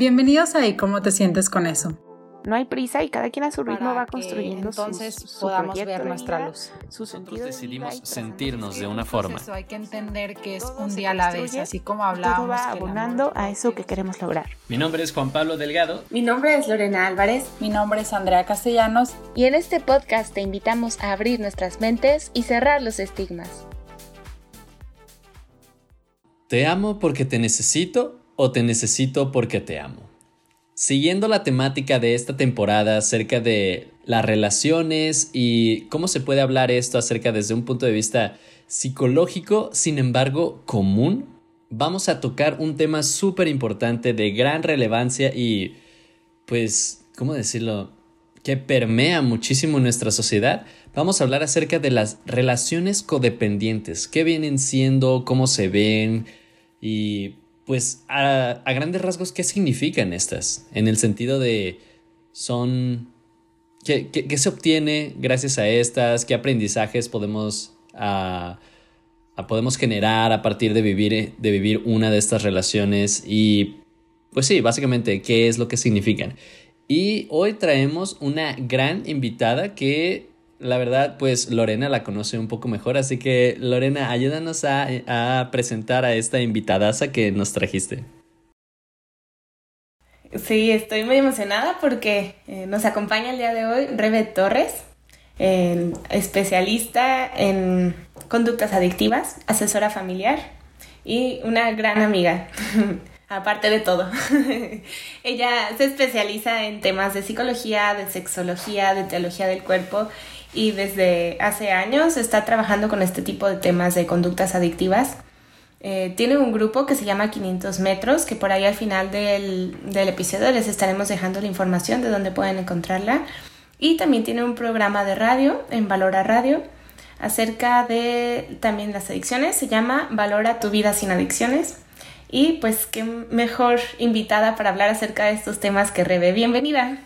Bienvenidos a ¿Y cómo te sientes con eso? No hay prisa y cada quien a su ritmo va construyendo entonces su, podamos ver nuestra vida, luz. Su Nosotros decidimos sentirnos de una forma. Eso hay que entender que es Todo un día a la vez, así como Todo hablábamos. va el amor abonando a eso que queremos lograr. Mi nombre es Juan Pablo Delgado. Mi nombre es Lorena Álvarez. Mi nombre es Andrea Castellanos. Y en este podcast te invitamos a abrir nuestras mentes y cerrar los estigmas. ¿Te amo porque te necesito o te necesito porque te amo? Siguiendo la temática de esta temporada acerca de las relaciones y cómo se puede hablar esto acerca desde un punto de vista psicológico, sin embargo, común, vamos a tocar un tema súper importante de gran relevancia y, pues, ¿cómo decirlo? que permea muchísimo nuestra sociedad, vamos a hablar acerca de las relaciones codependientes, qué vienen siendo, cómo se ven y pues a, a grandes rasgos qué significan estas, en el sentido de son... ¿Qué, qué- qué se obtiene gracias a estas? ¿Qué aprendizajes podemos, ah, ah, podemos generar a partir de vivir, de vivir una de estas relaciones? Y pues sí, básicamente, ¿qué es lo que significan? Y hoy traemos una gran invitada que la verdad, pues Lorena la conoce un poco mejor, así que Lorena, ayúdanos a, presentar a esta invitadaza que nos trajiste. Sí, estoy muy emocionada porque eh, nos acompaña el día de hoy Rebe Torres, especialista en conductas adictivas, asesora familiar y una gran amiga, aparte de todo. Ella se especializa en temas de psicología, de sexología, de teología del cuerpo y desde hace años está trabajando con este tipo de temas de conductas adictivas. Eh, tiene un grupo que se llama 500 metros, que por ahí al final del, del episodio les estaremos dejando la información de dónde pueden encontrarla. Y también tiene un programa de radio en Valora Radio acerca de también las adicciones. Se llama Valora tu vida sin adicciones. Y pues qué mejor invitada para hablar acerca de estos temas que Rebe. Bienvenida.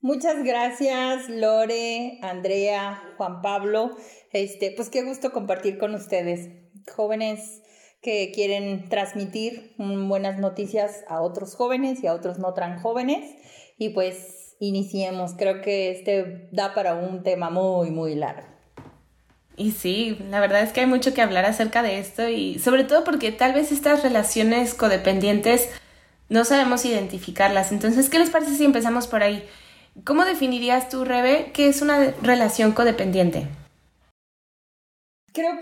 Muchas gracias, Lore, Andrea, Juan Pablo. Este, pues qué gusto compartir con ustedes, jóvenes que quieren transmitir buenas noticias a otros jóvenes y a otros no tan jóvenes. Y pues iniciemos. Creo que este da para un tema muy, muy largo. Y sí, la verdad es que hay mucho que hablar acerca de esto y sobre todo porque tal vez estas relaciones codependientes no sabemos identificarlas. Entonces, ¿qué les parece si empezamos por ahí? ¿Cómo definirías tú, Rebe, qué es una relación codependiente? Creo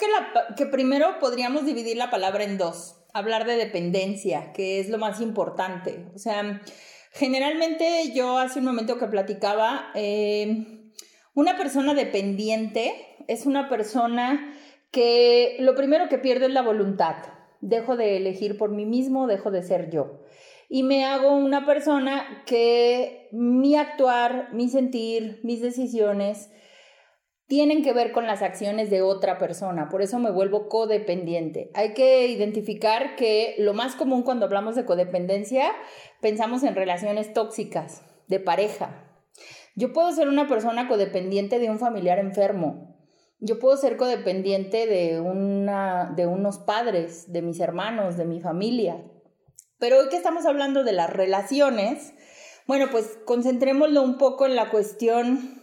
que, primero podríamos dividir la palabra en dos. Hablar de dependencia, que es lo más importante. O sea, generalmente yo hace un momento que platicaba, eh, una persona dependiente es una persona que lo primero que pierde es la voluntad. Dejo de elegir por mí mismo, dejo de ser yo. Y me hago una persona que mi actuar, mi sentir, mis decisiones tienen que ver con las acciones de otra persona. Por eso me vuelvo codependiente. Hay que identificar que lo más común cuando hablamos de codependencia, pensamos en relaciones tóxicas, de pareja. Yo puedo ser una persona codependiente de un familiar enfermo. Yo puedo ser codependiente de, una, de unos padres, de mis hermanos, de mi familia. Pero hoy que estamos hablando de las relaciones, bueno, pues concentrémoslo un poco en la cuestión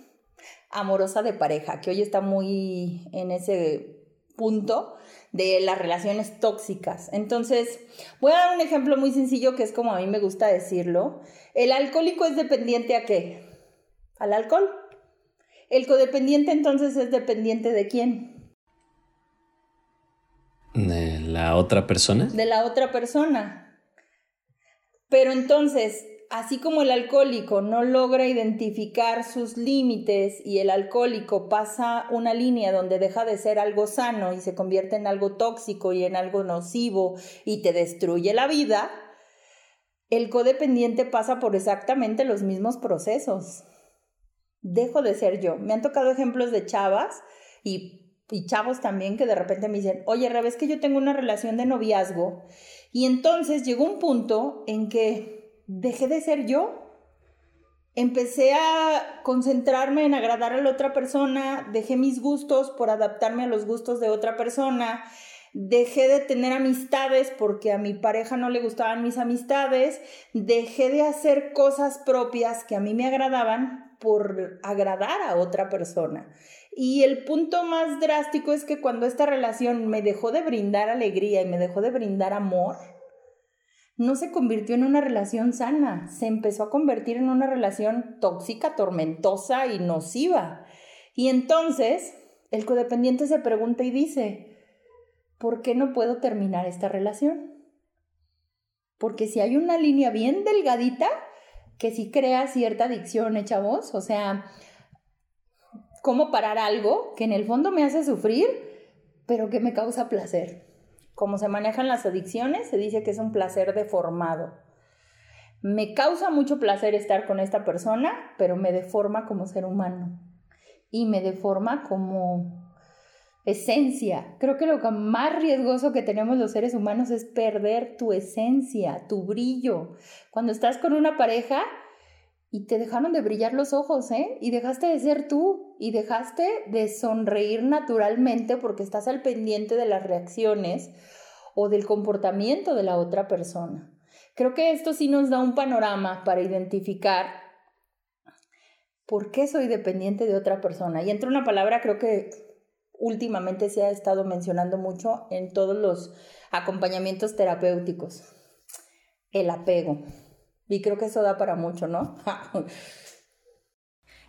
amorosa de pareja, que hoy está muy en ese punto de las relaciones tóxicas. Entonces, voy a dar un ejemplo muy sencillo que es como a mí me gusta decirlo. El alcohólico es dependiente a qué? Al alcohol. El codependiente entonces es dependiente de quién? ¿De la otra persona? De la otra persona. Pero entonces, así como el alcohólico no logra identificar sus límites y el alcohólico pasa una línea donde deja de ser algo sano y se convierte en algo tóxico y en algo nocivo y te destruye la vida, el codependiente pasa por exactamente los mismos procesos. Dejo de ser yo. Me han tocado ejemplos de chavas y, chavos también que de repente me dicen, oye, Rebe, que yo tengo una relación de noviazgo y entonces llegó un punto en que dejé de ser yo. Empecé a concentrarme en agradar a la otra persona, dejé mis gustos por adaptarme a los gustos de otra persona, dejé de tener amistades porque a mi pareja no le gustaban mis amistades, dejé de hacer cosas propias que a mí me agradaban por agradar a otra persona. Y el punto más drástico es que cuando esta relación me dejó de brindar alegría y me dejó de brindar amor, no se convirtió en una relación sana, se empezó a convertir en una relación tóxica, tormentosa y nociva. Y entonces el codependiente se pregunta y dice, ¿por qué no puedo terminar esta relación? Porque si hay una línea bien delgadita que sí crea cierta adicción, ¿eh, chavos? O sea, ¿cómo parar algo que en el fondo me hace sufrir, pero que me causa placer? Como se manejan las adicciones, se dice que es un placer deformado. Me causa mucho placer estar con esta persona, pero me deforma como ser humano y me deforma como esencia. Creo que lo más riesgoso que tenemos los seres humanos es perder tu esencia, tu brillo. Cuando estás con una pareja y te dejaron de brillar los ojos, ¿eh? Y dejaste de ser tú y dejaste de sonreír naturalmente porque estás al pendiente de las reacciones o del comportamiento de la otra persona. Creo que esto sí nos da un panorama para identificar por qué soy dependiente de otra persona. Y entra una palabra, creo que últimamente se ha estado mencionando mucho en todos los acompañamientos terapéuticos, el apego. Y creo que eso da para mucho, ¿no?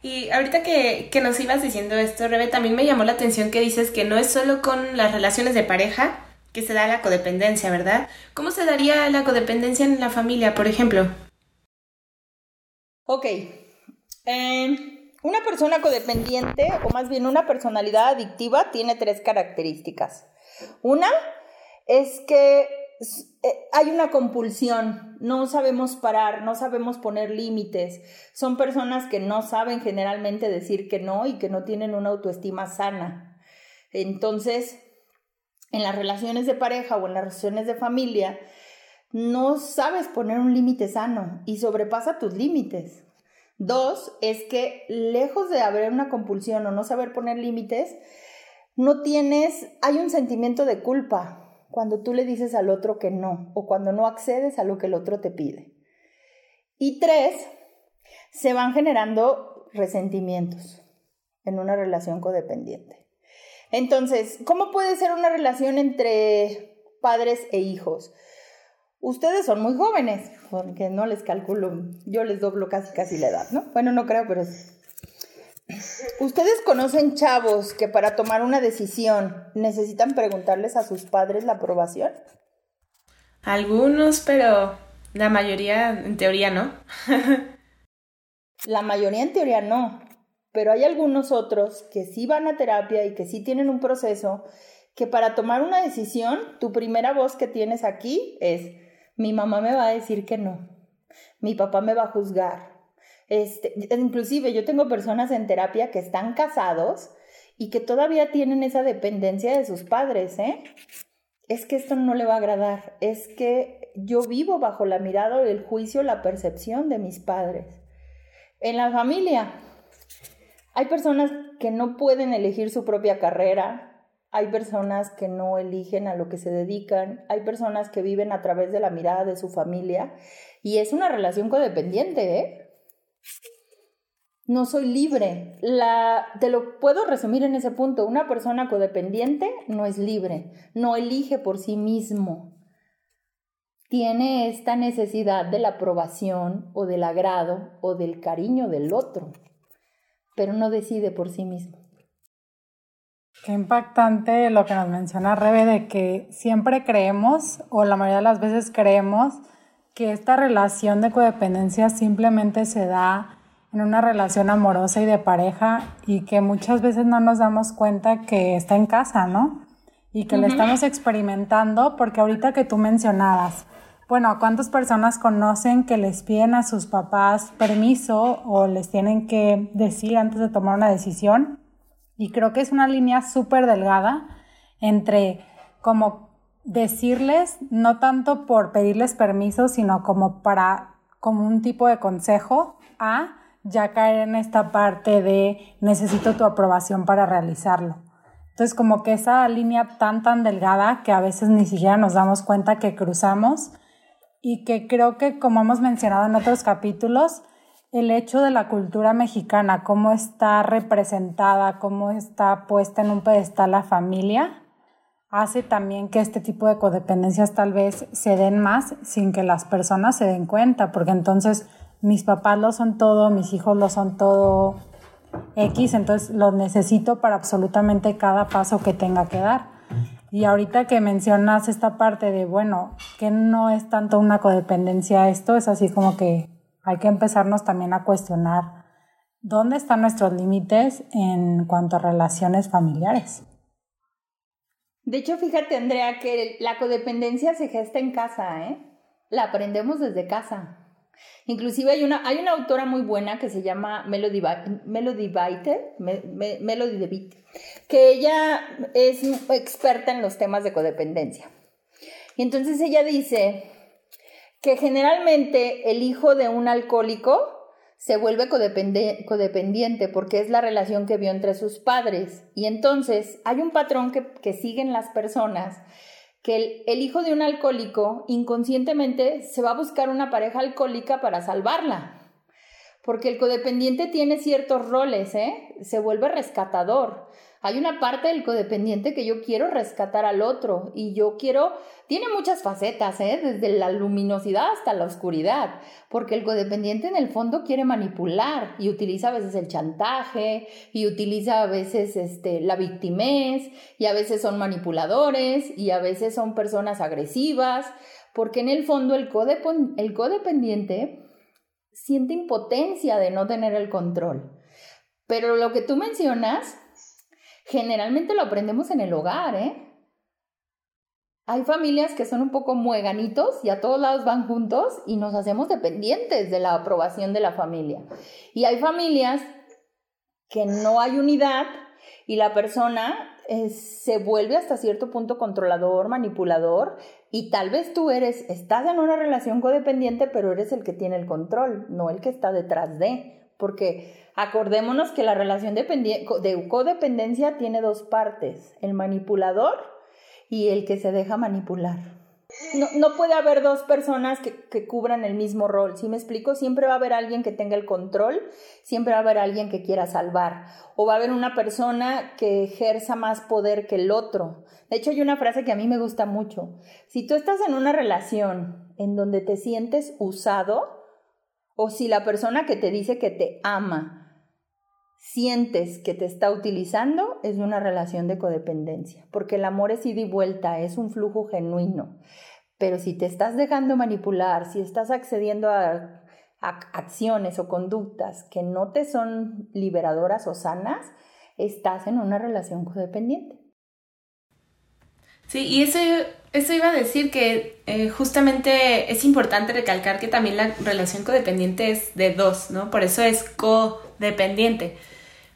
Y ahorita que, que, nos ibas diciendo esto, Rebe, también me llamó la atención que dices que no es solo con las relaciones de pareja que se da la codependencia, ¿verdad? ¿Cómo se daría la codependencia en la familia, por ejemplo? Ok. Eh, una persona codependiente, o más bien una personalidad adictiva, tiene tres características. Una es que hay una compulsión, no sabemos parar, no sabemos poner límites. Son personas que no saben generalmente decir que no y que no tienen una autoestima sana. Entonces, en las relaciones de pareja o en las relaciones de familia, no sabes poner un límite sano y sobrepasa tus límites. Dos, es que lejos de haber una compulsión o no saber poner límites, no tienes, hay un sentimiento de culpa cuando tú le dices al otro que no o cuando no accedes a lo que el otro te pide. Y tres, se van generando resentimientos en una relación codependiente. Entonces, ¿cómo puede ser una relación entre padres e hijos? Ustedes son muy jóvenes, porque no les calculo, yo les doblo casi casi la edad, ¿no? Bueno, no creo, pero ¿Ustedes conocen chavos que para tomar una decisión necesitan preguntarles a sus padres la aprobación? Algunos, pero la mayoría en teoría no. la mayoría en teoría no, pero hay algunos otros que sí van a terapia y que sí tienen un proceso que para tomar una decisión, tu primera voz que tienes aquí es, mi mamá me va a decir que no, mi papá me va a juzgar, este, inclusive yo tengo personas en terapia que están casados y que todavía tienen esa dependencia de sus padres, ¿eh? Es que esto no le va a agradar, es que yo vivo bajo la mirada, el juicio, la percepción de mis padres. En la familia hay personas que no pueden elegir su propia carrera, hay personas que no eligen a lo que se dedican, hay personas que viven a través de la mirada de su familia y es una relación codependiente, ¿eh? No soy libre. La, te lo puedo resumir en ese punto. Una persona codependiente no es libre, no elige por sí mismo. Tiene esta necesidad de la aprobación o del agrado o del cariño del otro, pero no decide por sí mismo. Qué impactante lo que nos menciona Rebe de que siempre creemos, o la mayoría de las veces creemos, que esta relación de codependencia simplemente se da en una relación amorosa y de pareja y que muchas veces no nos damos cuenta que está en casa, ¿no? Y que le estamos experimentando porque ahorita que tú mencionabas, bueno, ¿cuántas personas conocen que les piden a sus papás permiso o les tienen que decir antes de tomar una decisión? Y creo que es una línea súper delgada entre como decirles, no tanto por pedirles permiso, sino como para, como un tipo de consejo a ya caer en esta parte de necesito tu aprobación para realizarlo. Entonces, como que esa línea tan, tan delgada que a veces ni siquiera nos damos cuenta que cruzamos y que creo que, como hemos mencionado en otros capítulos, el hecho de la cultura mexicana, cómo está representada, cómo está puesta en un pedestal la familia, hace también que este tipo de codependencias tal vez se den más sin que las personas se den cuenta, porque entonces mis papás lo son todo, mis hijos lo son todo, X, entonces lo necesito para absolutamente cada paso que tenga que dar. Y ahorita que mencionas esta parte de, bueno, que no es tanto una codependencia esto, es así como que hay que empezarnos también a cuestionar dónde están nuestros límites en cuanto a relaciones familiares. De hecho, fíjate, Andrea, que la codependencia se gesta en casa, ¿eh? La aprendemos desde casa. Inclusive hay una, hay una autora muy buena que se llama Melody, Melody Melody DeVitt, que ella es experta en los temas de codependencia. Y entonces ella dice que generalmente el hijo de un alcohólico se vuelve codependiente porque es la relación que vio entre sus padres. Y entonces hay un patrón que, siguen las personas que el, hijo de un alcohólico inconscientemente se va a buscar una pareja alcohólica para salvarla. Porque el codependiente tiene ciertos roles, ¿eh? Se vuelve rescatador. Hay una parte del codependiente que yo quiero rescatar al otro y yo quiero, tiene muchas facetas, ¿eh? desde la luminosidad hasta la oscuridad, porque el codependiente en el fondo quiere manipular y utiliza a veces el chantaje y utiliza a veces este, la victimez y a veces son manipuladores y a veces son personas agresivas, porque en el fondo el, el codependiente siente impotencia de no tener el control. Pero lo que tú mencionas generalmente lo aprendemos en el hogar, ¿eh? Hay familias que son un poco mueganitos y a todos lados van juntos y nos hacemos dependientes de la aprobación de la familia. Y hay familias que no hay unidad y la persona eh, se vuelve hasta cierto punto controlador, manipulador y tal vez tú eres, estás en una relación codependiente, pero eres el que tiene el control, no el que está detrás de, porque Acordémonos que la relación de codependencia tiene dos partes, el manipulador y el que se deja manipular. No, puede haber dos personas que, cubran el mismo rol. Si me explico, siempre va a haber alguien que tenga el control, siempre va a haber alguien que quiera salvar, o va a haber una persona que ejerza más poder que el otro. De hecho, hay una frase que a mí me gusta mucho. Si tú estás en una relación en donde te sientes usado, o si la persona que te dice que te ama sientes que te está utilizando, es una relación de codependencia, porque el amor es ida y vuelta, es un flujo genuino. Pero si te estás dejando manipular, si estás accediendo a, acciones o conductas que no te son liberadoras o sanas, estás en una relación codependiente. Sí, y eso, eso iba a decir que eh, justamente es importante recalcar que también la relación codependiente es de dos, ¿no? Por eso es codependiente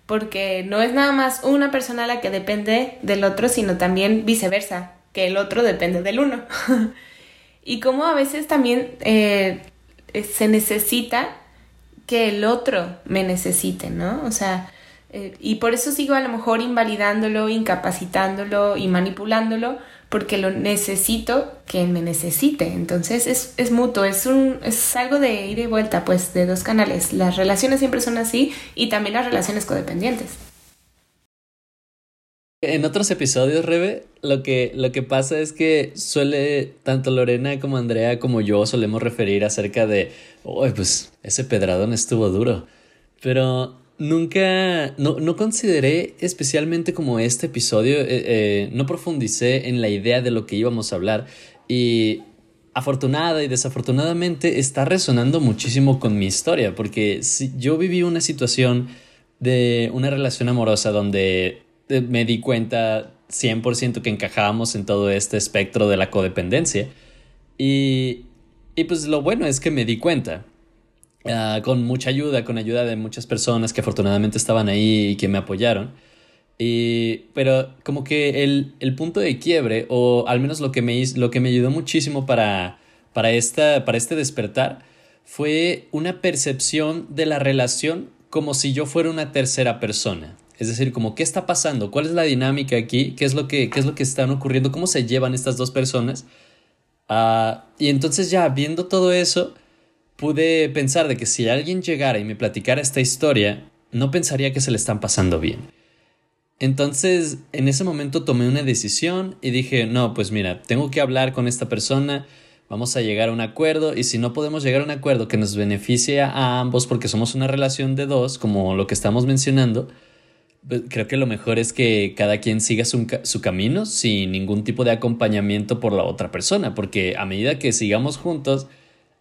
porque no es nada más una persona la que depende del otro, sino también viceversa, que el otro depende del uno. y como a veces también eh, se necesita que el otro me necesite, ¿no? O sea, eh, y por eso sigo a lo mejor invalidándolo, incapacitándolo y manipulándolo, porque lo necesito que me necesite. Entonces es, es mutuo, es, un, es algo de ir y vuelta, pues, de dos canales. Las relaciones siempre son así y también las relaciones codependientes. En otros episodios, Rebe, lo que, lo que pasa es que suele, tanto Lorena como Andrea como yo solemos referir acerca de, uy, pues ese pedradón estuvo duro. Pero nunca, no, no, consideré especialmente como este episodio, eh, eh, no profundicé en la idea de lo que íbamos a hablar y afortunada y desafortunadamente está resonando muchísimo con mi historia, porque si yo viví una situación de una relación amorosa donde eh, me di cuenta 100% que encajábamos en todo este espectro de la codependencia y, y pues lo bueno es que me di cuenta Ah, con mucha ayuda, con ayuda de muchas personas que afortunadamente estaban ahí y que me apoyaron. Y, pero como que el, el, punto de quiebre, o al menos lo que me, lo que me ayudó muchísimo para, para, esta, para este despertar, fue una percepción de la relación como si yo fuera una tercera persona. Es decir, como, ¿qué está pasando? ¿Cuál es la dinámica aquí? ¿Qué es lo que, qué es lo que están ocurriendo? ¿Cómo se llevan estas dos personas? Ah, y entonces ya viendo todo eso, pude pensar de que si alguien llegara y me platicara esta historia, no pensaría que se le están pasando bien. Entonces, en ese momento tomé una decisión y dije, no, pues mira, tengo que hablar con esta persona, vamos a llegar a un acuerdo y si no podemos llegar a un acuerdo que nos beneficie a ambos porque somos una relación de dos, como lo que estamos mencionando, pues creo que lo mejor es que cada quien siga su, su, camino sin ningún tipo de acompañamiento por la otra persona, porque a medida que sigamos juntos,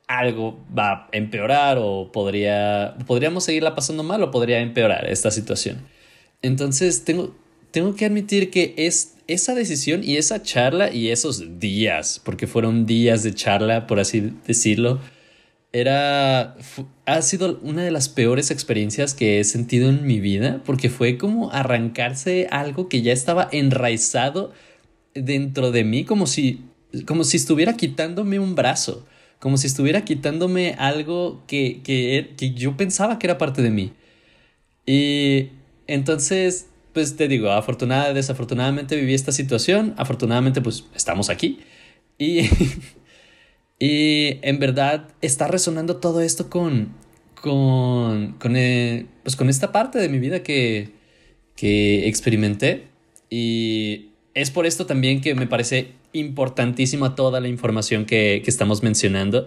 algo va a empeorar o podría, podríamos seguirla pasando mal o podría empeorar esta situación. Entonces tengo, tengo que admitir que es esa decisión y esa charla y esos días, porque fueron días de charla, por así decirlo, era ha sido una de las peores experiencias que he sentido en mi vida porque fue como arrancarse algo que ya estaba enraizado dentro de mí como si como si estuviera quitándome un brazo como si estuviera quitándome algo que, que, yo pensaba que era parte de mí. Y entonces pues te digo afortunadamente desafortunadamente viví esta situación. Afortunadamente pues estamos aquí. Y Y en verdad está resonando todo esto con, con, con, eh, pues con esta parte de mi vida que, que experimenté. Y es por esto también que me parece importantísima toda la información que, que estamos mencionando.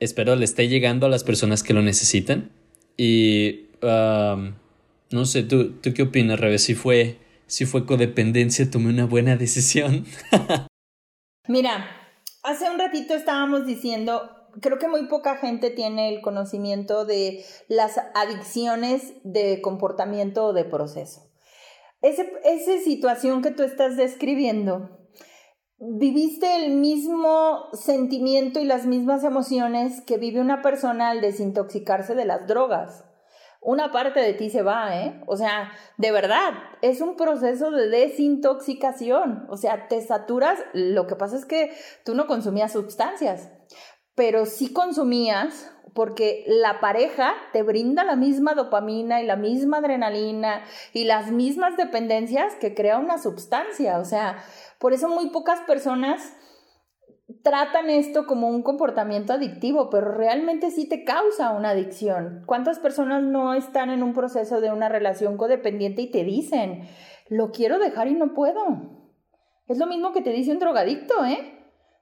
Espero le esté llegando a las personas que lo necesitan. Y no sé, ¿tú, ¿tú qué opinas, Rebe? Si fue, si fue codependencia, tomé una buena decisión. Mira, Hace un ratito estábamos diciendo, creo que muy poca gente tiene el conocimiento de las adicciones de comportamiento o de proceso. Ese, esa situación que tú estás describiendo, viviste el mismo sentimiento y las mismas emociones que vive una persona al desintoxicarse de las drogas una parte de ti se va, ¿eh? O sea, de verdad, es un proceso de desintoxicación. O sea, te saturas. Lo que pasa es que tú no consumías sustancias, pero sí consumías porque la pareja te brinda la misma dopamina y la misma adrenalina y las mismas dependencias que crea una sustancia. O sea, por eso muy pocas personas tratan esto como un comportamiento adictivo, pero realmente sí te causa una adicción. ¿Cuántas personas no están en un proceso de una relación codependiente y te dicen, lo quiero dejar y no puedo? Es lo mismo que te dice un drogadicto, ¿eh?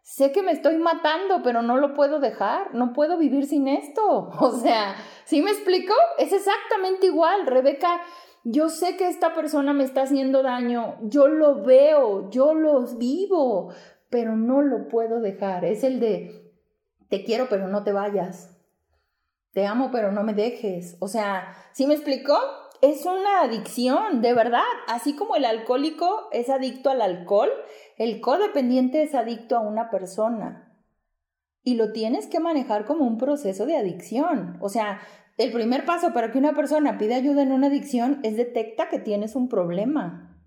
Sé que me estoy matando, pero no lo puedo dejar, no puedo vivir sin esto. O sea, ¿sí me explico? Es exactamente igual, Rebeca. Yo sé que esta persona me está haciendo daño, yo lo veo, yo lo vivo, pero no lo puedo dejar. Es el de, te quiero, pero no te vayas. Te amo, pero no me dejes. O sea, ¿sí me explicó? Es una adicción, de verdad. Así como el alcohólico es adicto al alcohol, el codependiente es adicto a una persona. Y lo tienes que manejar como un proceso de adicción. O sea, el primer paso para que una persona pida ayuda en una adicción es detecta que tienes un problema.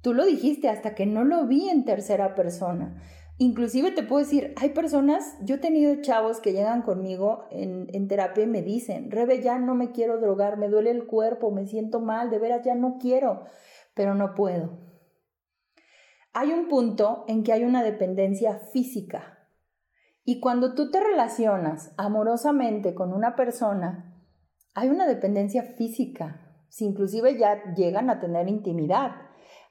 Tú lo dijiste hasta que no lo vi en tercera persona. Inclusive te puedo decir, hay personas, yo he tenido chavos que llegan conmigo en, en, terapia y me dicen, Rebe, ya no me quiero drogar, me duele el cuerpo, me siento mal, de veras ya no quiero, pero no puedo. Hay un punto en que hay una dependencia física. Y cuando tú te relacionas amorosamente con una persona, hay una dependencia física. Si inclusive ya llegan a tener intimidad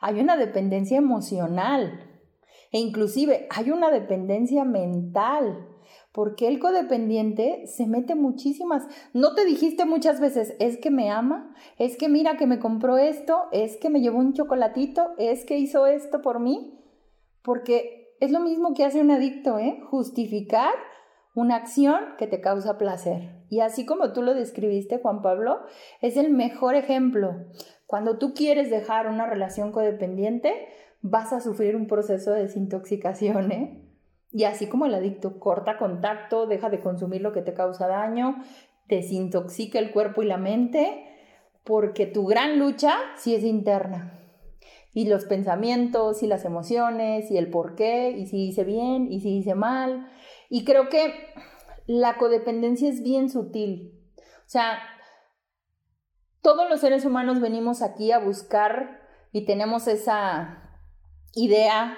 hay una dependencia emocional e inclusive hay una dependencia mental. Porque el codependiente se mete muchísimas. No te dijiste muchas veces, es que me ama, es que mira que me compró esto, es que me llevó un chocolatito, es que hizo esto por mí. Porque es lo mismo que hace un adicto, ¿eh? Justificar una acción que te causa placer. Y así como tú lo describiste, Juan Pablo, es el mejor ejemplo. Cuando tú quieres dejar una relación codependiente, vas a sufrir un proceso de desintoxicación, ¿eh? Y así como el adicto corta contacto, deja de consumir lo que te causa daño, desintoxica el cuerpo y la mente, porque tu gran lucha sí es interna. Y los pensamientos y las emociones y el por qué, y si hice bien y si hice mal. Y creo que la codependencia es bien sutil. O sea, todos los seres humanos venimos aquí a buscar y tenemos esa idea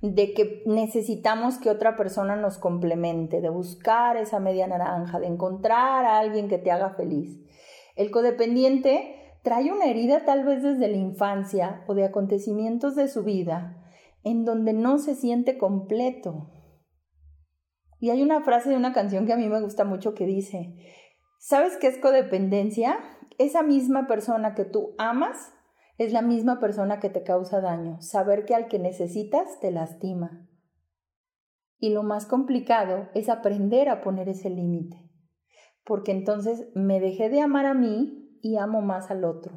de que necesitamos que otra persona nos complemente, de buscar esa media naranja, de encontrar a alguien que te haga feliz. El codependiente trae una herida tal vez desde la infancia o de acontecimientos de su vida en donde no se siente completo. Y hay una frase de una canción que a mí me gusta mucho que dice, ¿sabes qué es codependencia? Esa misma persona que tú amas es la misma persona que te causa daño. Saber que al que necesitas te lastima. Y lo más complicado es aprender a poner ese límite. Porque entonces me dejé de amar a mí y amo más al otro.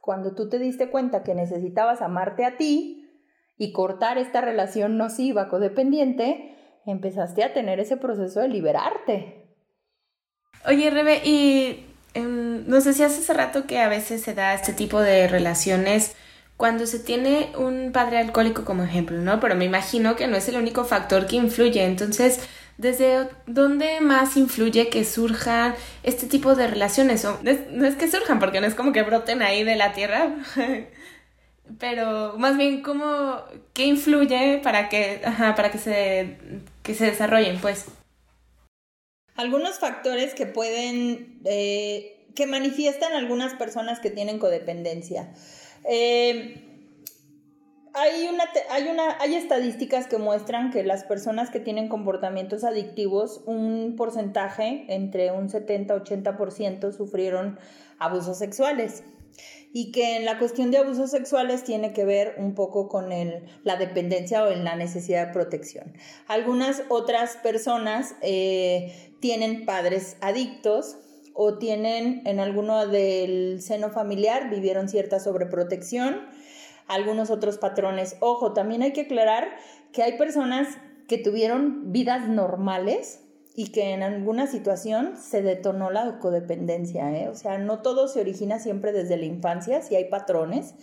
Cuando tú te diste cuenta que necesitabas amarte a ti y cortar esta relación nociva codependiente, empezaste a tener ese proceso de liberarte. Oye, Rebe, y Em, no sé si hace hace rato que a veces se da este tipo de relaciones cuando se tiene un padre alcohólico como ejemplo, ¿no? Pero me imagino que no es el único factor que influye. Entonces, ¿desde dónde más influye que surjan este tipo de relaciones? no, es, que surjan, porque no es como que broten ahí de la tierra, pero más bien, ¿cómo, ¿qué influye para que, para que se, que se desarrollen, pues? Algunos factores que pueden, eh, que manifiestan algunas personas que tienen codependencia. Eh, hay, una, hay, una, hay estadísticas que muestran que las personas que tienen comportamientos adictivos, un porcentaje entre un 70-80% sufrieron abusos sexuales y que en la cuestión de abusos sexuales tiene que ver un poco con el, la dependencia o en la necesidad de protección. Algunas otras personas eh, tienen padres adictos o tienen en alguno del seno familiar, vivieron cierta sobreprotección, algunos otros patrones. Ojo, también hay que aclarar que hay personas que tuvieron vidas normales, y que en alguna situación se detonó la codependencia, ¿eh? O sea, no todo se origina siempre desde la infancia, sí hay patrones,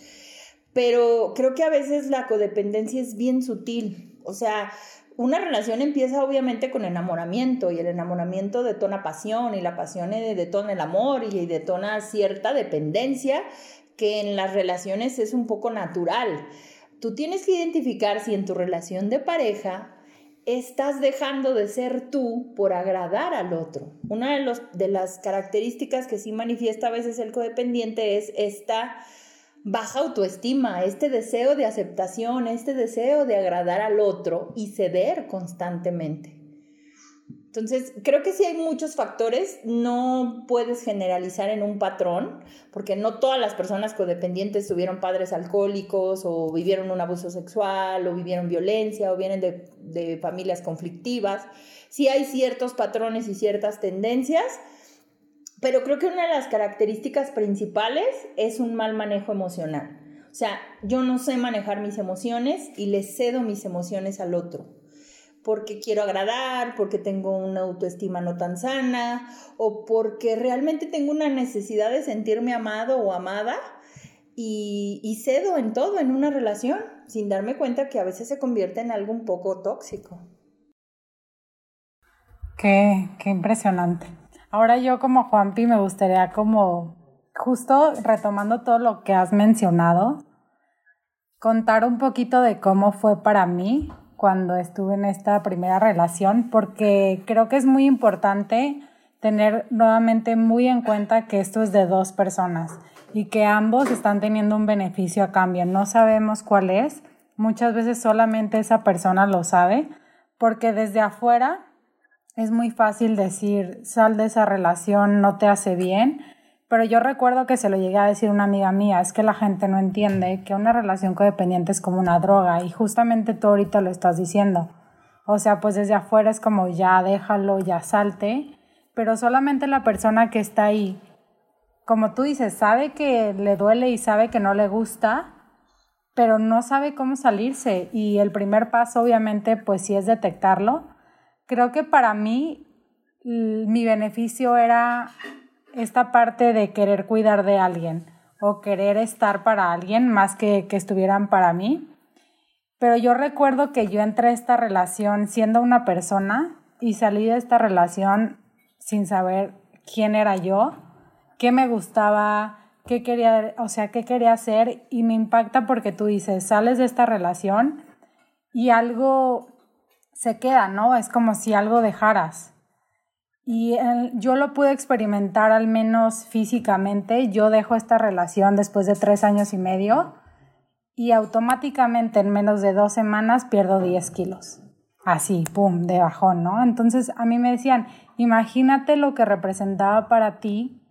pero creo que a veces la codependencia es bien sutil, o sea, una relación empieza obviamente con enamoramiento y el enamoramiento detona pasión y la pasión detona el amor y detona cierta dependencia que en las relaciones es un poco natural. Tú tienes que identificar si en tu relación de pareja estás dejando de ser tú por agradar al otro. Una de, de las características que sí manifiesta a veces el codependiente es esta baja autoestima, este deseo de aceptación, este deseo de agradar al otro y ceder constantemente. Entonces, creo que sí hay muchos factores, no puedes generalizar en un patrón, porque no todas las personas codependientes tuvieron padres alcohólicos o vivieron un abuso sexual o vivieron violencia o vienen de, de familias conflictivas. Sí hay ciertos patrones y ciertas tendencias, pero creo que una de las características principales es un mal manejo emocional. O sea, yo no sé manejar mis emociones y le cedo mis emociones al otro porque quiero agradar, porque tengo una autoestima no tan sana o porque realmente tengo una necesidad de sentirme amado o amada y, cedo en todo en una relación sin darme cuenta que a veces se convierte en algo un poco tóxico. Qué, qué impresionante. Ahora yo como Juanpi me gustaría como justo retomando todo lo que has mencionado, contar un poquito de cómo fue para mí cuando estuve en esta primera relación, porque creo que es muy importante tener nuevamente muy en cuenta que esto es de dos personas y que ambos están teniendo un beneficio a cambio. No sabemos cuál es, muchas veces solamente esa persona lo sabe, porque desde afuera es muy fácil decir, sal de esa relación, no te hace bien, pero yo recuerdo que se lo llegué a decir una amiga mía, es que la gente no entiende que una relación codependiente es como una droga y justamente tú ahorita lo estás diciendo. O sea, pues desde afuera es como ya déjalo, ya salte, pero solamente la persona que está ahí, como tú dices, sabe que le duele y sabe que no le gusta, pero no sabe cómo salirse y el primer paso obviamente pues sí es detectarlo. Creo que para mí mi beneficio era esta parte de querer cuidar de alguien o querer estar para alguien más que que estuvieran para mí. Pero yo recuerdo que yo entré a esta relación siendo una persona y salí de esta relación sin saber quién era yo, qué me gustaba, qué quería, o sea, qué quería hacer y me impacta porque tú dices, sales de esta relación y algo se queda, ¿no? Es como si algo dejaras. Y yo lo pude experimentar al menos físicamente. Yo dejo esta relación después de tres años y medio y automáticamente en menos de dos semanas pierdo 10 kilos. Así, pum, de bajón, ¿no? Entonces a mí me decían, imagínate lo que representaba para ti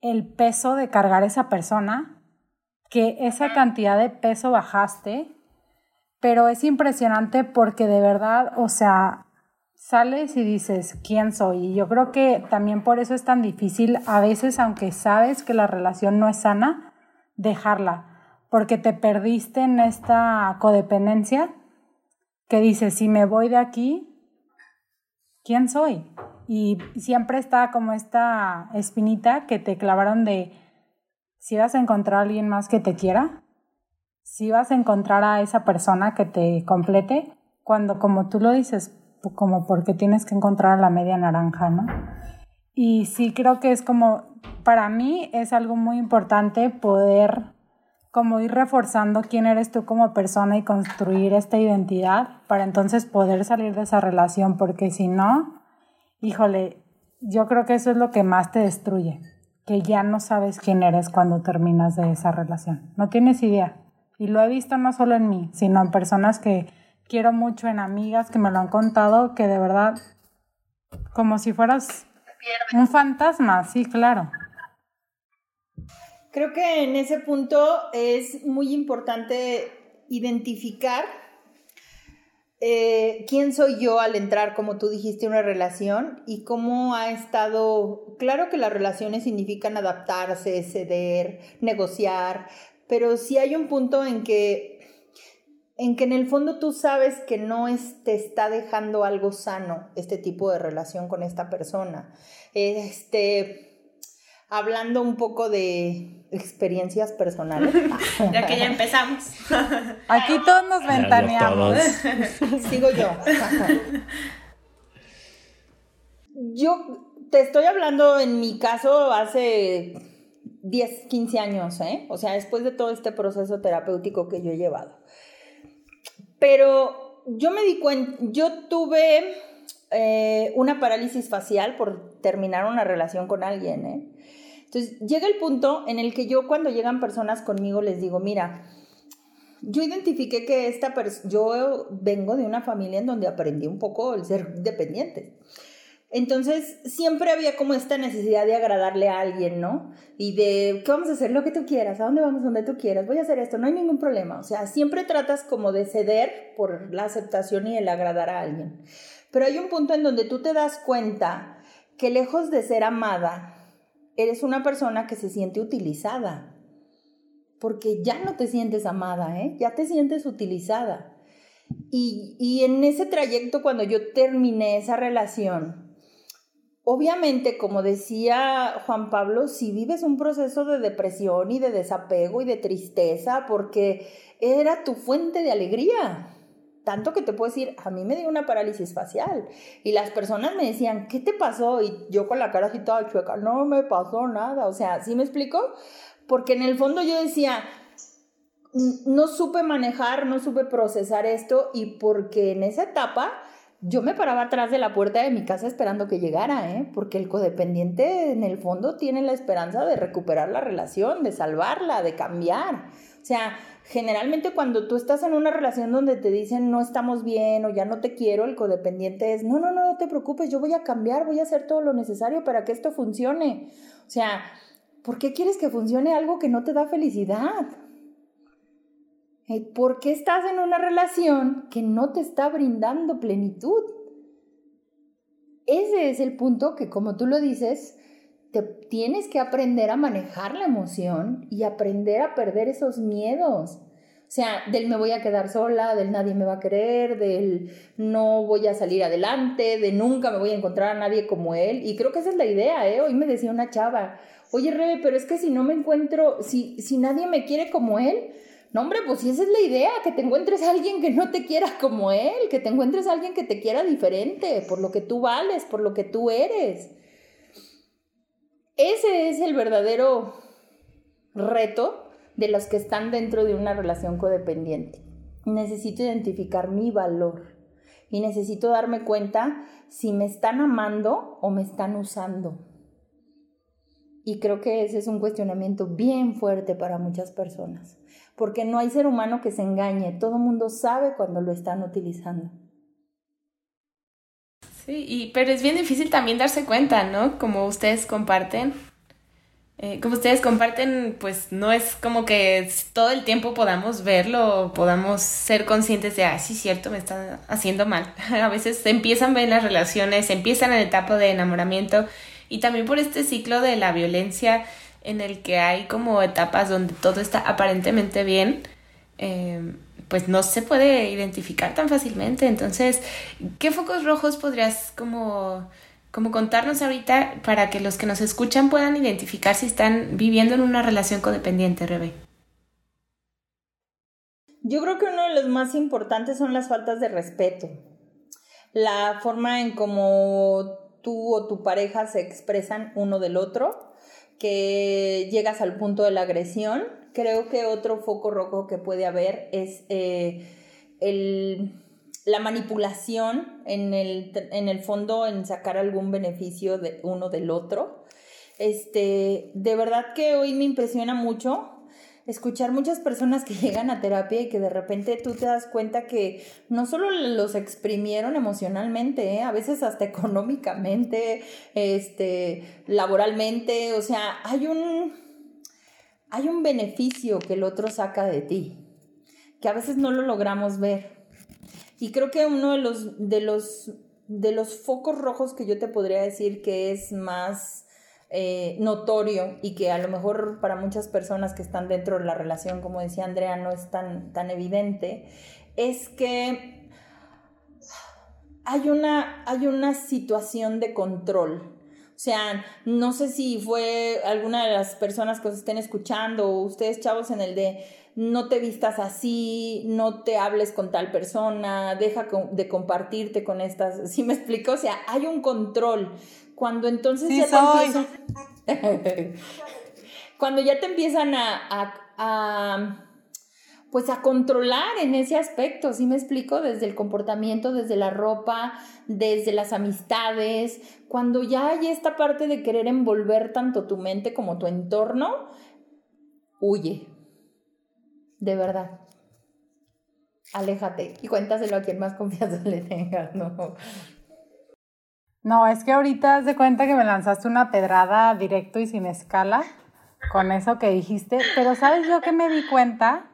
el peso de cargar esa persona, que esa cantidad de peso bajaste, pero es impresionante porque de verdad, o sea, sales y dices, ¿quién soy? Y yo creo que también por eso es tan difícil a veces, aunque sabes que la relación no es sana, dejarla, porque te perdiste en esta codependencia que dices, si me voy de aquí, ¿quién soy? Y siempre está como esta espinita que te clavaron de si vas a encontrar a alguien más que te quiera, si vas a encontrar a esa persona que te complete, cuando como tú lo dices, como porque tienes que encontrar la media naranja, ¿no? Y sí creo que es como, para mí es algo muy importante poder como ir reforzando quién eres tú como persona y construir esta identidad para entonces poder salir de esa relación, porque si no, híjole, yo creo que eso es lo que más te destruye, que ya no sabes quién eres cuando terminas de esa relación. No tienes idea. Y lo he visto no solo en mí, sino en personas que quiero mucho, en amigas que me lo han contado, que de verdad, como si fueras un fantasma, sí, claro. Creo que en ese punto es muy importante identificar eh, quién soy yo al entrar, como tú dijiste, una relación y cómo ha estado, claro que las relaciones significan adaptarse, ceder, negociar, pero sí hay un punto en que en que en el fondo tú sabes que no es, te está dejando algo sano este tipo de relación con esta persona. Este, hablando un poco de experiencias personales. ya que ya empezamos. Aquí todos nos ventaneamos. Sigo yo. yo te estoy hablando en mi caso hace 10, 15 años, ¿eh? O sea, después de todo este proceso terapéutico que yo he llevado. Pero yo me di cuenta, yo tuve eh, una parálisis facial por terminar una relación con alguien, ¿eh? Entonces, llega el punto en el que yo cuando llegan personas conmigo les digo, mira, yo identifiqué que esta yo vengo de una familia en donde aprendí un poco el ser dependiente. Entonces, siempre había como esta necesidad de agradarle a alguien, ¿no? Y de, ¿qué vamos a hacer? Lo que tú quieras, ¿a dónde vamos? Donde tú quieras, voy a hacer esto, no hay ningún problema. O sea, siempre tratas como de ceder por la aceptación y el agradar a alguien. Pero hay un punto en donde tú te das cuenta que lejos de ser amada, eres una persona que se siente utilizada, porque ya no te sientes amada, ¿eh? ya te sientes utilizada. Y, y en ese trayecto, cuando yo terminé esa relación, obviamente, como decía Juan Pablo, si vives un proceso de depresión y de desapego y de tristeza, porque era tu fuente de alegría, tanto que te puedo decir, a mí me dio una parálisis facial y las personas me decían, ¿qué te pasó? Y yo con la cara así toda chueca, no me pasó nada. O sea, ¿sí me explico? Porque en el fondo yo decía, no supe manejar, no supe procesar esto y porque en esa etapa yo me paraba atrás de la puerta de mi casa esperando que llegara, ¿eh? porque el codependiente en el fondo tiene la esperanza de recuperar la relación, de salvarla, de cambiar. O sea, generalmente cuando tú estás en una relación donde te dicen no estamos bien o ya no te quiero, el codependiente es, no, no, no, no te preocupes, yo voy a cambiar, voy a hacer todo lo necesario para que esto funcione. O sea, ¿por qué quieres que funcione algo que no te da felicidad? ¿Por qué estás en una relación que no te está brindando plenitud? Ese es el punto que, como tú lo dices, te tienes que aprender a manejar la emoción y aprender a perder esos miedos. O sea, del me voy a quedar sola, del nadie me va a querer, del no voy a salir adelante, de nunca me voy a encontrar a nadie como él. Y creo que esa es la idea, ¿eh? Hoy me decía una chava, oye Rebe, pero es que si no me encuentro, si, si nadie me quiere como él, no hombre, pues si esa es la idea, que te encuentres a alguien que no te quiera como él, que te encuentres a alguien que te quiera diferente, por lo que tú vales, por lo que tú eres. ese es el verdadero reto de los que están dentro de una relación codependiente. Necesito identificar mi valor y necesito darme cuenta si me están amando o me están usando. Y creo que ese es un cuestionamiento bien fuerte para muchas personas, porque no hay ser humano que se engañe, todo el mundo sabe cuando lo están utilizando. Sí, y, pero es bien difícil también darse cuenta, ¿no? Como ustedes comparten. Eh, como ustedes comparten, pues no es como que todo el tiempo podamos verlo, podamos ser conscientes de, ah, sí, cierto, me está haciendo mal. a veces empiezan ver las relaciones, empiezan en la etapa de enamoramiento y también por este ciclo de la violencia en el que hay como etapas donde todo está aparentemente bien. Eh, pues no se puede identificar tan fácilmente. Entonces, ¿qué focos rojos podrías como, como contarnos ahorita para que los que nos escuchan puedan identificar si están viviendo en una relación codependiente, Rebe? Yo creo que uno de los más importantes son las faltas de respeto. La forma en cómo tú o tu pareja se expresan uno del otro, que llegas al punto de la agresión creo que otro foco rojo que puede haber es eh, la manipulación en el, en el fondo en sacar algún beneficio de uno del otro. Este, de verdad que hoy me impresiona mucho escuchar muchas personas que llegan a terapia y que de repente tú te das cuenta que no solo los exprimieron emocionalmente, ¿eh? a veces hasta económicamente, este, laboralmente, o sea, hay un hay un beneficio que el otro saca de ti, que a veces no lo logramos ver. Y creo que uno de los, de los, de los focos rojos que yo te podría decir que es más eh, notorio y que a lo mejor para muchas personas que están dentro de la relación, como decía Andrea, no es tan, tan evidente, es que hay una, hay una situación de control o sea, no sé si fue alguna de las personas que os estén escuchando o ustedes chavos en el de no te vistas así, no te hables con tal persona, deja de compartirte con estas, ¿sí me explico? O sea, hay un control. Cuando entonces ya te empiezan... cuando ya te empiezan a pues a controlar en ese aspecto, ¿sí me explico? Desde el comportamiento, desde la ropa, desde las amistades, cuando ya hay esta parte de querer envolver tanto tu mente como tu entorno, huye, de verdad. Aléjate y cuéntaselo a quien más confianza le tengas, ¿no? No, es que ahorita has de cuenta que me lanzaste una pedrada directo y sin escala con eso que dijiste, pero ¿sabes yo que me di cuenta?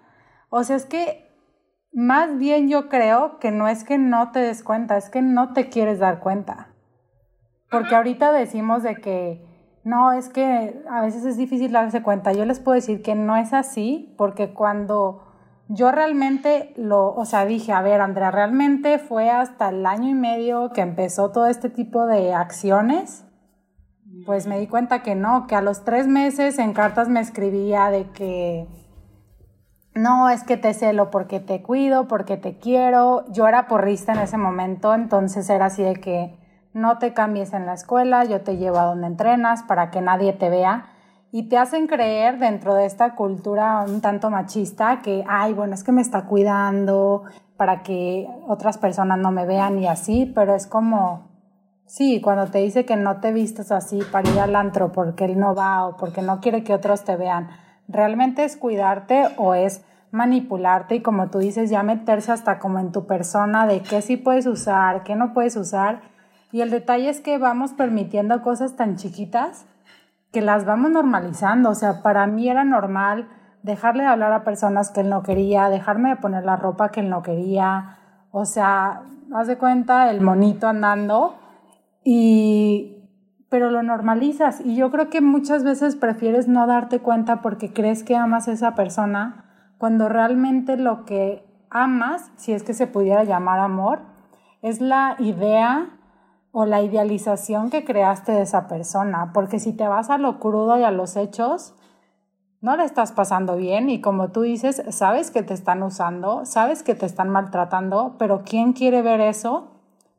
O sea, es que más bien yo creo que no es que no te des cuenta, es que no te quieres dar cuenta. Porque ahorita decimos de que no, es que a veces es difícil darse cuenta. Yo les puedo decir que no es así, porque cuando yo realmente lo, o sea, dije, a ver, Andrea, realmente fue hasta el año y medio que empezó todo este tipo de acciones, pues me di cuenta que no, que a los tres meses en cartas me escribía de que no, es que te celo porque te cuido, porque te quiero. Yo era porrista en ese momento, entonces era así de que no te cambies en la escuela, yo te llevo a donde entrenas para que nadie te vea. Y te hacen creer dentro de esta cultura un tanto machista que, ay, bueno, es que me está cuidando para que otras personas no me vean y así, pero es como, sí, cuando te dice que no te vistas así para ir al antro porque él no va o porque no quiere que otros te vean ¿Realmente es cuidarte o es manipularte y como tú dices, ya meterse hasta como en tu persona de qué sí puedes usar, qué no puedes usar? Y el detalle es que vamos permitiendo cosas tan chiquitas que las vamos normalizando. O sea, para mí era normal dejarle de hablar a personas que él no quería, dejarme de poner la ropa que él no quería. O sea, haz de cuenta el monito andando y pero lo normalizas y yo creo que muchas veces prefieres no darte cuenta porque crees que amas a esa persona cuando realmente lo que amas, si es que se pudiera llamar amor, es la idea o la idealización que creaste de esa persona, porque si te vas a lo crudo y a los hechos, no le estás pasando bien y como tú dices, sabes que te están usando, sabes que te están maltratando, pero ¿quién quiere ver eso?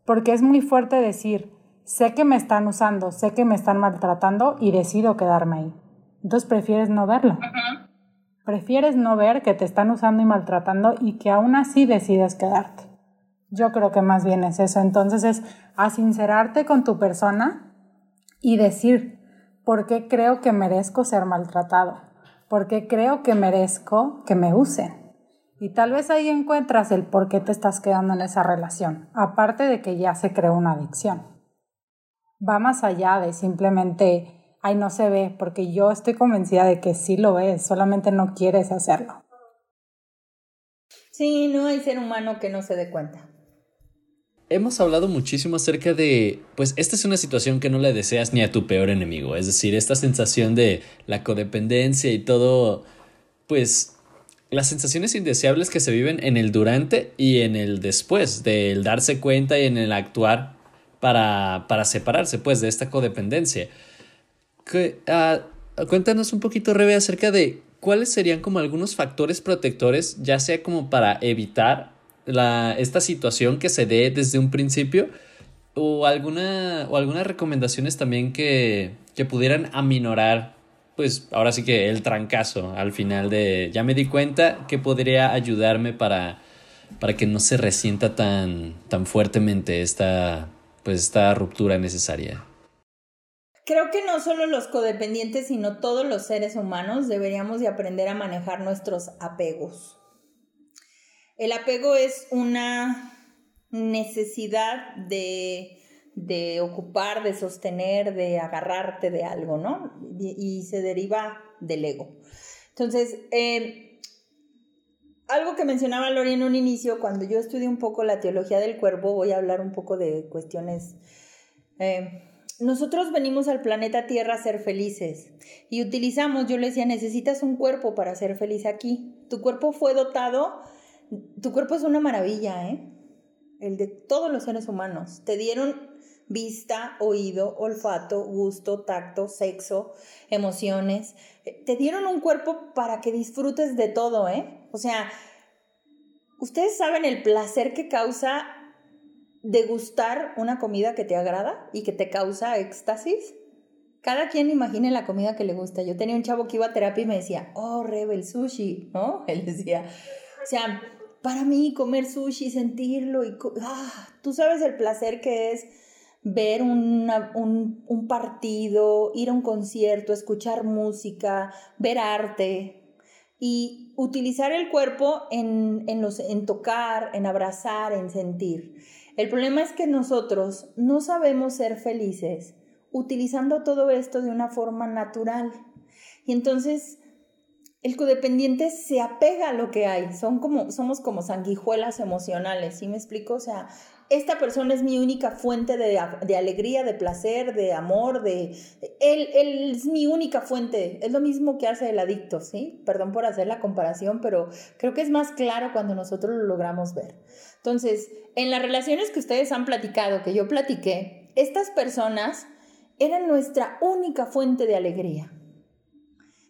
Porque es muy fuerte decir, sé que me están usando, sé que me están maltratando y decido quedarme ahí. Entonces prefieres no verlo. Prefieres no ver que te están usando y maltratando y que aún así decides quedarte. Yo creo que más bien es eso. Entonces es a sincerarte con tu persona y decir, ¿por qué creo que merezco ser maltratado? ¿Por qué creo que merezco que me usen? Y tal vez ahí encuentras el por qué te estás quedando en esa relación, aparte de que ya se creó una adicción. Va más allá de simplemente, ay, no se ve, porque yo estoy convencida de que sí lo ves, solamente no quieres hacerlo. Sí, no hay ser humano que no se dé cuenta hemos hablado muchísimo acerca de, pues esta es una situación que no le deseas ni a tu peor enemigo, es decir, esta sensación de la codependencia y todo, pues las sensaciones indeseables que se viven en el durante y en el después, del darse cuenta y en el actuar para, para separarse, pues, de esta codependencia. Uh, cuéntanos un poquito, Rebe, acerca de cuáles serían como algunos factores protectores, ya sea como para evitar la, esta situación que se dé desde un principio o, alguna, o algunas recomendaciones también que, que pudieran aminorar, pues ahora sí que el trancazo al final de, ya me di cuenta que podría ayudarme para, para que no se resienta tan, tan fuertemente esta, pues esta ruptura necesaria. Creo que no solo los codependientes, sino todos los seres humanos deberíamos de aprender a manejar nuestros apegos. El apego es una necesidad de, ocupar, de sostener, de agarrarte de algo, ¿no? Y, se deriva del ego. Entonces, eh, algo que mencionaba Lori en un inicio, cuando yo estudié un poco la teología del cuerpo, voy a hablar un poco de cuestiones... Eh, nosotros venimos al planeta Tierra a ser felices y utilizamos, yo le decía, necesitas un cuerpo para ser feliz aquí. Tu cuerpo fue dotado tu cuerpo es una maravilla, ¿eh? El de todos los seres humanos. Te dieron vista, oído, olfato, gusto, tacto, sexo, emociones. Te dieron un cuerpo para que disfrutes de todo, ¿eh? O sea, ¿ustedes saben el placer que causa degustar una comida que te agrada y que te causa éxtasis? Cada quien imagine la comida que le gusta. Yo tenía un chavo que iba a terapia y me decía, oh, Rebe, el sushi, ¿no? Él decía, o sea, para mí comer sushi, sentirlo y... Ah, tú sabes el placer que es ver un, un, partido, ir a un concierto, escuchar música, ver arte y utilizar el cuerpo en, en, los, en tocar, en abrazar, en sentir. El problema es que nosotros no sabemos ser felices utilizando todo esto de una forma natural. Y entonces el codependiente se apega a lo que hay, Son como, somos como sanguijuelas emocionales, ¿sí me explico? O sea, esta persona es mi única fuente de, alegría, de placer, de amor, de... Él, él, es mi única fuente, es lo mismo que hace el adicto, ¿sí? Perdón por hacer la comparación, pero creo que es más claro cuando nosotros lo logramos ver. Entonces, en las relaciones que ustedes han platicado, que yo platiqué, estas personas eran nuestra única fuente de alegría.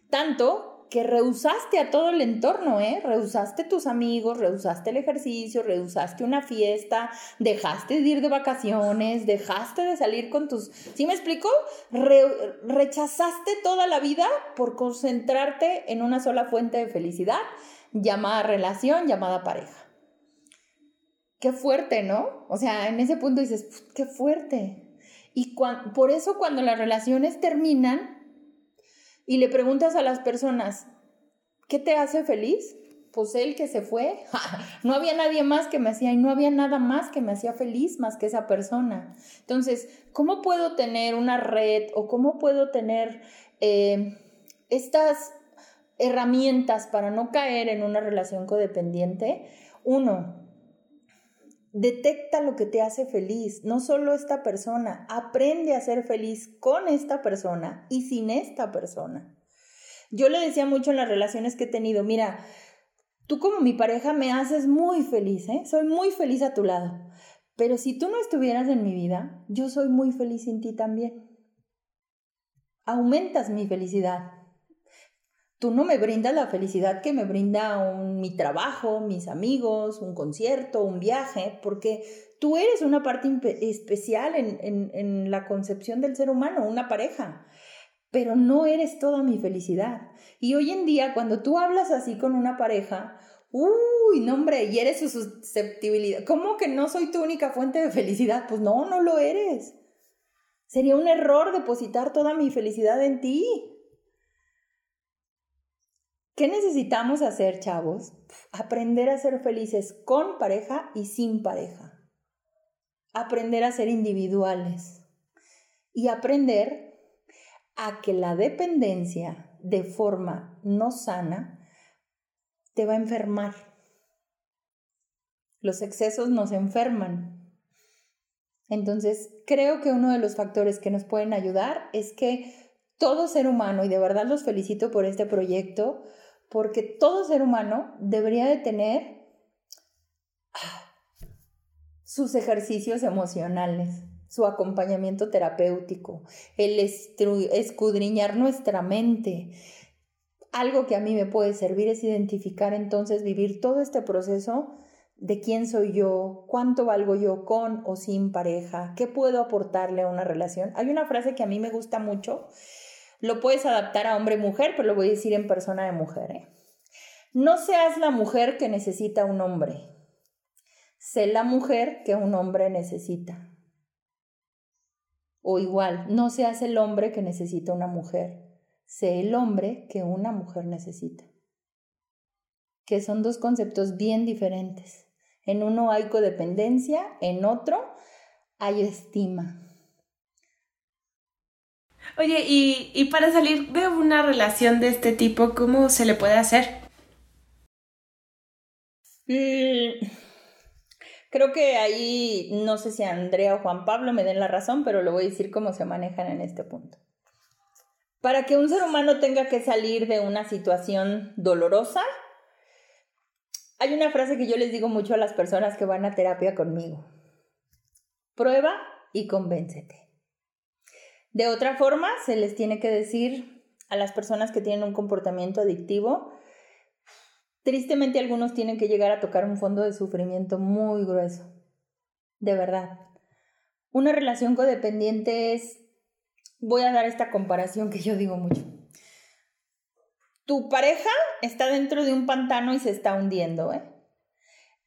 Tanto que rehusaste a todo el entorno, ¿eh? Rehusaste tus amigos, rehusaste el ejercicio, rehusaste una fiesta, dejaste de ir de vacaciones, dejaste de salir con tus... ¿Sí me explico? rechazaste toda la vida por concentrarte en una sola fuente de felicidad, llamada relación, llamada pareja. Qué fuerte, ¿no? O sea, en ese punto dices, qué fuerte. Y por eso cuando las relaciones terminan, y le preguntas a las personas, ¿qué te hace feliz? Pues él que se fue, no había nadie más que me hacía y no había nada más que me hacía feliz más que esa persona. Entonces, ¿cómo puedo tener una red o cómo puedo tener eh, estas herramientas para no caer en una relación codependiente? Uno, detecta lo que te hace feliz, no solo esta persona, aprende a ser feliz con esta persona y sin esta persona. Yo le decía mucho en las relaciones que he tenido, mira, tú como mi pareja me haces muy feliz, ¿eh? soy muy feliz a tu lado, pero si tú no estuvieras en mi vida, yo soy muy feliz sin ti también. Aumentas mi felicidad. Tú no me brindas la felicidad que me brinda un, mi trabajo, mis amigos, un concierto, un viaje, porque tú eres una parte especial en, en, en la concepción del ser humano, una pareja, pero no eres toda mi felicidad. Y hoy en día, cuando tú hablas así con una pareja, uy, no hombre, y eres su susceptibilidad. ¿Cómo que no soy tu única fuente de felicidad? Pues no, no lo eres. Sería un error depositar toda mi felicidad en ti. ¿Qué necesitamos hacer, chavos? Aprender a ser felices con pareja y sin pareja. Aprender a ser individuales. Y aprender a que la dependencia de forma no sana te va a enfermar. Los excesos nos enferman. Entonces, creo que uno de los factores que nos pueden ayudar es que todo ser humano, y de verdad los felicito por este proyecto, porque todo ser humano debería de tener ah, sus ejercicios emocionales, su acompañamiento terapéutico, el escudriñar nuestra mente. Algo que a mí me puede servir es identificar entonces, vivir todo este proceso de quién soy yo, cuánto valgo yo con o sin pareja, qué puedo aportarle a una relación. Hay una frase que a mí me gusta mucho lo puedes adaptar a hombre-mujer, pero lo voy a decir en persona de mujer. ¿eh? No seas la mujer que necesita un hombre. Sé la mujer que un hombre necesita. O igual, no seas el hombre que necesita una mujer. Sé el hombre que una mujer necesita. Que son dos conceptos bien diferentes. En uno hay codependencia, en otro hay estima. Oye, y, para salir de una relación de este tipo, ¿cómo se le puede hacer? Mm, creo que ahí no sé si Andrea o Juan Pablo me den la razón, pero lo voy a decir cómo se manejan en este punto. Para que un ser humano tenga que salir de una situación dolorosa, hay una frase que yo les digo mucho a las personas que van a terapia conmigo. Prueba y convéncete. De otra forma, se les tiene que decir a las personas que tienen un comportamiento adictivo, tristemente algunos tienen que llegar a tocar un fondo de sufrimiento muy grueso. De verdad. Una relación codependiente es, voy a dar esta comparación que yo digo mucho. Tu pareja está dentro de un pantano y se está hundiendo, ¿eh?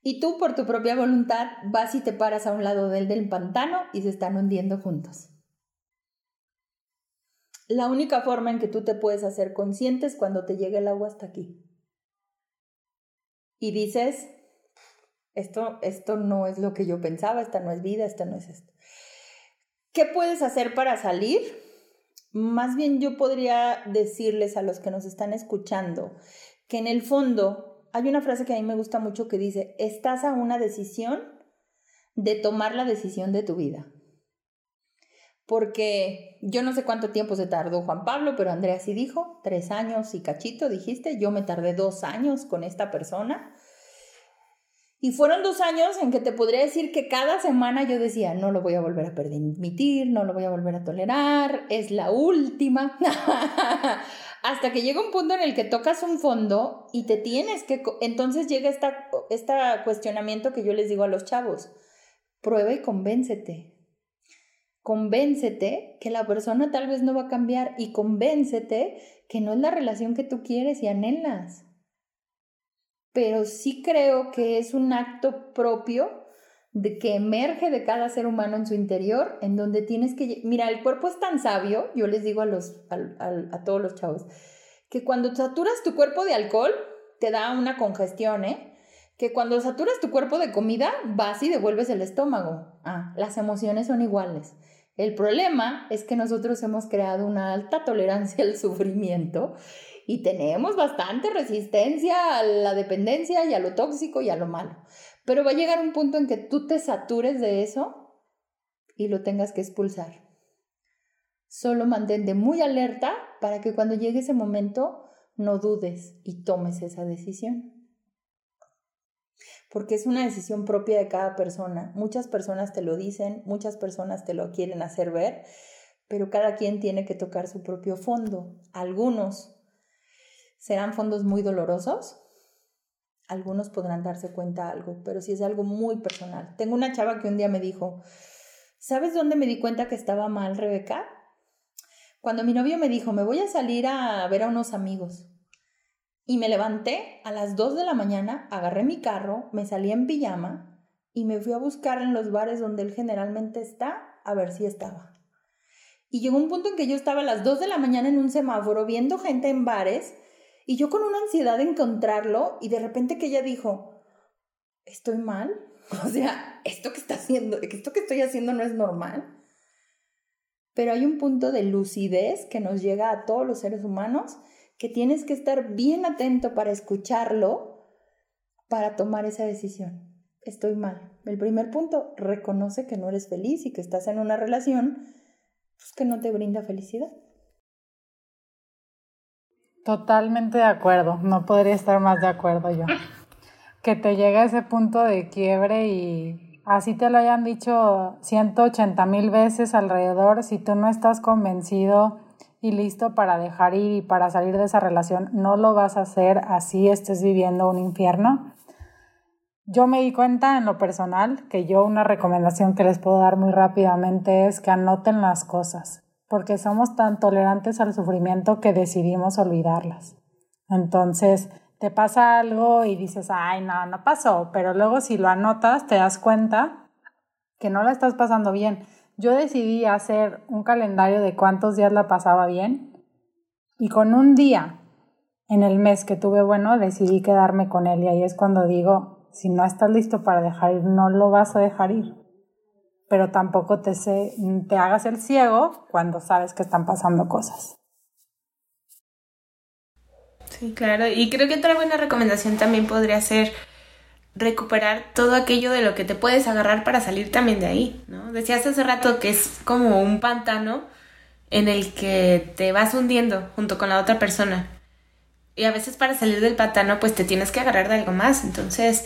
Y tú por tu propia voluntad vas y te paras a un lado del del pantano y se están hundiendo juntos. La única forma en que tú te puedes hacer consciente es cuando te llegue el agua hasta aquí. Y dices, esto, esto no es lo que yo pensaba, esta no es vida, esta no es esto. ¿Qué puedes hacer para salir? Más bien yo podría decirles a los que nos están escuchando que en el fondo hay una frase que a mí me gusta mucho que dice, estás a una decisión de tomar la decisión de tu vida porque yo no sé cuánto tiempo se tardó Juan Pablo, pero Andrea sí dijo, tres años y cachito, dijiste, yo me tardé dos años con esta persona. Y fueron dos años en que te podría decir que cada semana yo decía, no lo voy a volver a permitir, no lo voy a volver a tolerar, es la última. Hasta que llega un punto en el que tocas un fondo y te tienes que... Entonces llega este cuestionamiento que yo les digo a los chavos, prueba y convéncete convéncete que la persona tal vez no va a cambiar y convéncete que no es la relación que tú quieres y anhelas. Pero sí creo que es un acto propio de que emerge de cada ser humano en su interior, en donde tienes que... Mira, el cuerpo es tan sabio, yo les digo a, los, a, todos los chavos, que cuando saturas tu cuerpo de alcohol, te da una congestión, ¿eh? Que cuando saturas tu cuerpo de comida, vas y devuelves el estómago. Ah, las emociones son iguales. El problema es que nosotros hemos creado una alta tolerancia al sufrimiento y tenemos bastante resistencia a la dependencia y a lo tóxico y a lo malo. Pero va a llegar un punto en que tú te satures de eso y lo tengas que expulsar. Solo mantente muy alerta para que cuando llegue ese momento no dudes y tomes esa decisión porque es una decisión propia de cada persona. Muchas personas te lo dicen, muchas personas te lo quieren hacer ver, pero cada quien tiene que tocar su propio fondo. Algunos serán fondos muy dolorosos. Algunos podrán darse cuenta algo, pero si es algo muy personal. Tengo una chava que un día me dijo, ¿sabes dónde me di cuenta que estaba mal, Rebeca? Cuando mi novio me dijo, me voy a salir a ver a unos amigos. Y me levanté a las 2 de la mañana, agarré mi carro, me salí en pijama y me fui a buscar en los bares donde él generalmente está a ver si estaba. Y llegó un punto en que yo estaba a las 2 de la mañana en un semáforo viendo gente en bares y yo con una ansiedad de encontrarlo y de repente que ella dijo, ¿estoy mal? O sea, esto que está haciendo, esto que estoy haciendo no es normal pero hay un punto de lucidez que nos llega a todos los seres humanos que tienes que estar bien atento para escucharlo para tomar esa decisión. Estoy mal. El primer punto, reconoce que no eres feliz y que estás en una relación pues, que no te brinda felicidad. Totalmente de acuerdo, no podría estar más de acuerdo yo. Que te llega ese punto de quiebre y así te lo hayan dicho 180 mil veces alrededor, si tú no estás convencido y listo para dejar ir y para salir de esa relación, no lo vas a hacer así estés viviendo un infierno. Yo me di cuenta en lo personal que yo una recomendación que les puedo dar muy rápidamente es que anoten las cosas, porque somos tan tolerantes al sufrimiento que decidimos olvidarlas. Entonces, te pasa algo y dices, ay, no, no pasó, pero luego si lo anotas te das cuenta que no la estás pasando bien. Yo decidí hacer un calendario de cuántos días la pasaba bien y con un día en el mes que tuve bueno decidí quedarme con él y ahí es cuando digo, si no estás listo para dejar ir, no lo vas a dejar ir. Pero tampoco te, te hagas el ciego cuando sabes que están pasando cosas. Sí, claro. Y creo que otra buena recomendación también podría ser recuperar todo aquello de lo que te puedes agarrar para salir también de ahí, ¿no? Decías hace rato que es como un pantano en el que te vas hundiendo junto con la otra persona. Y a veces para salir del pantano pues te tienes que agarrar de algo más. Entonces,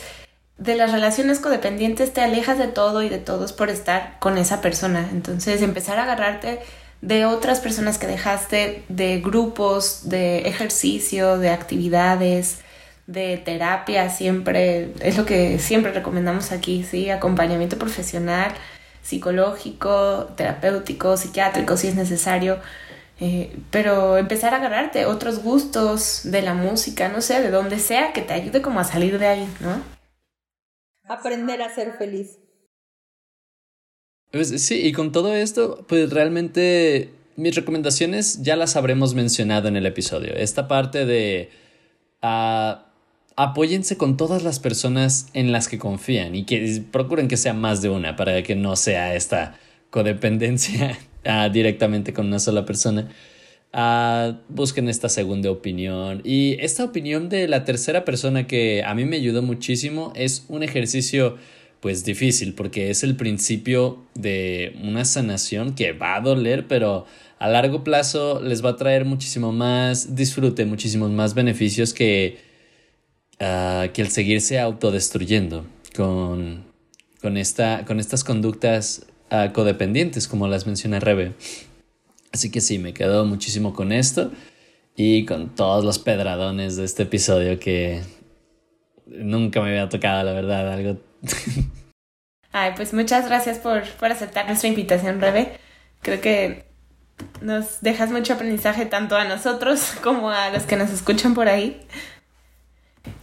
de las relaciones codependientes te alejas de todo y de todos por estar con esa persona. Entonces, empezar a agarrarte de otras personas que dejaste, de grupos, de ejercicio, de actividades, de terapia, siempre, es lo que siempre recomendamos aquí, ¿sí? Acompañamiento profesional, psicológico, terapéutico, psiquiátrico, si es necesario. Eh, pero empezar a agarrarte otros gustos de la música, no sé, de donde sea, que te ayude como a salir de ahí, ¿no? Aprender a ser feliz. Pues, sí, y con todo esto, pues realmente mis recomendaciones ya las habremos mencionado en el episodio. Esta parte de uh, apóyense con todas las personas en las que confían y que procuren que sea más de una para que no sea esta codependencia uh, directamente con una sola persona. Uh, busquen esta segunda opinión. Y esta opinión de la tercera persona que a mí me ayudó muchísimo es un ejercicio pues difícil porque es el principio de una sanación que va a doler, pero a largo plazo les va a traer muchísimo más disfrute, muchísimos más beneficios que, uh, que el seguirse autodestruyendo con, con, esta, con estas conductas uh, codependientes, como las menciona Rebe. Así que sí, me quedo muchísimo con esto y con todos los pedradones de este episodio que nunca me había tocado, la verdad, algo Ay, pues muchas gracias por, aceptar nuestra invitación, Rebe. Creo que nos dejas mucho aprendizaje tanto a nosotros como a los que nos escuchan por ahí.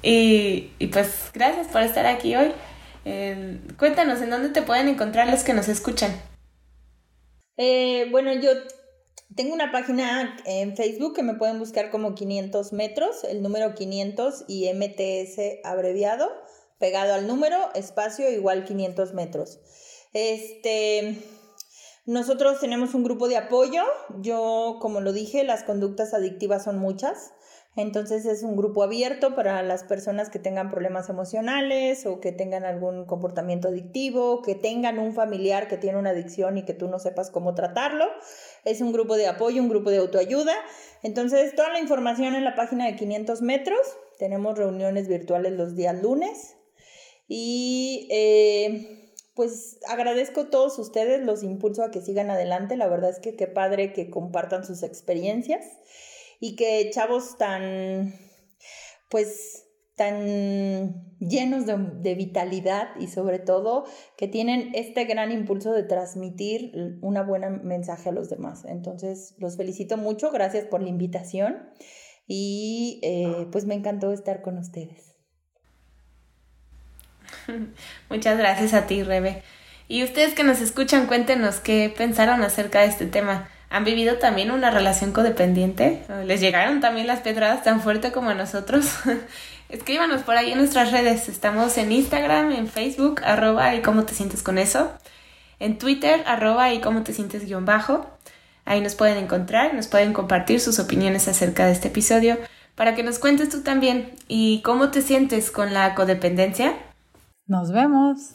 Y, pues gracias por estar aquí hoy. Eh, cuéntanos, ¿en dónde te pueden encontrar los que nos escuchan? Eh, bueno, yo tengo una página en Facebook que me pueden buscar como 500 metros, el número 500 y MTS abreviado pegado al número, espacio igual 500 metros. Este, nosotros tenemos un grupo de apoyo. Yo, como lo dije, las conductas adictivas son muchas. Entonces es un grupo abierto para las personas que tengan problemas emocionales o que tengan algún comportamiento adictivo, que tengan un familiar que tiene una adicción y que tú no sepas cómo tratarlo. Es un grupo de apoyo, un grupo de autoayuda. Entonces toda la información en la página de 500 metros. Tenemos reuniones virtuales los días lunes y eh, pues agradezco a todos ustedes, los impulso a que sigan adelante. La verdad es que qué padre que compartan sus experiencias. Y que chavos tan, pues, tan llenos de, vitalidad y sobre todo que tienen este gran impulso de transmitir una buena mensaje a los demás. Entonces, los felicito mucho, gracias por la invitación y eh, pues me encantó estar con ustedes. Muchas gracias a ti, Rebe. Y ustedes que nos escuchan, cuéntenos qué pensaron acerca de este tema. ¿Han vivido también una relación codependiente? ¿Les llegaron también las pedradas tan fuerte como a nosotros? Escríbanos por ahí en nuestras redes. Estamos en Instagram, en Facebook, arroba y cómo te sientes con eso. En Twitter, arroba y cómo te sientes guion bajo. Ahí nos pueden encontrar, nos pueden compartir sus opiniones acerca de este episodio para que nos cuentes tú también y cómo te sientes con la codependencia. Nos vemos.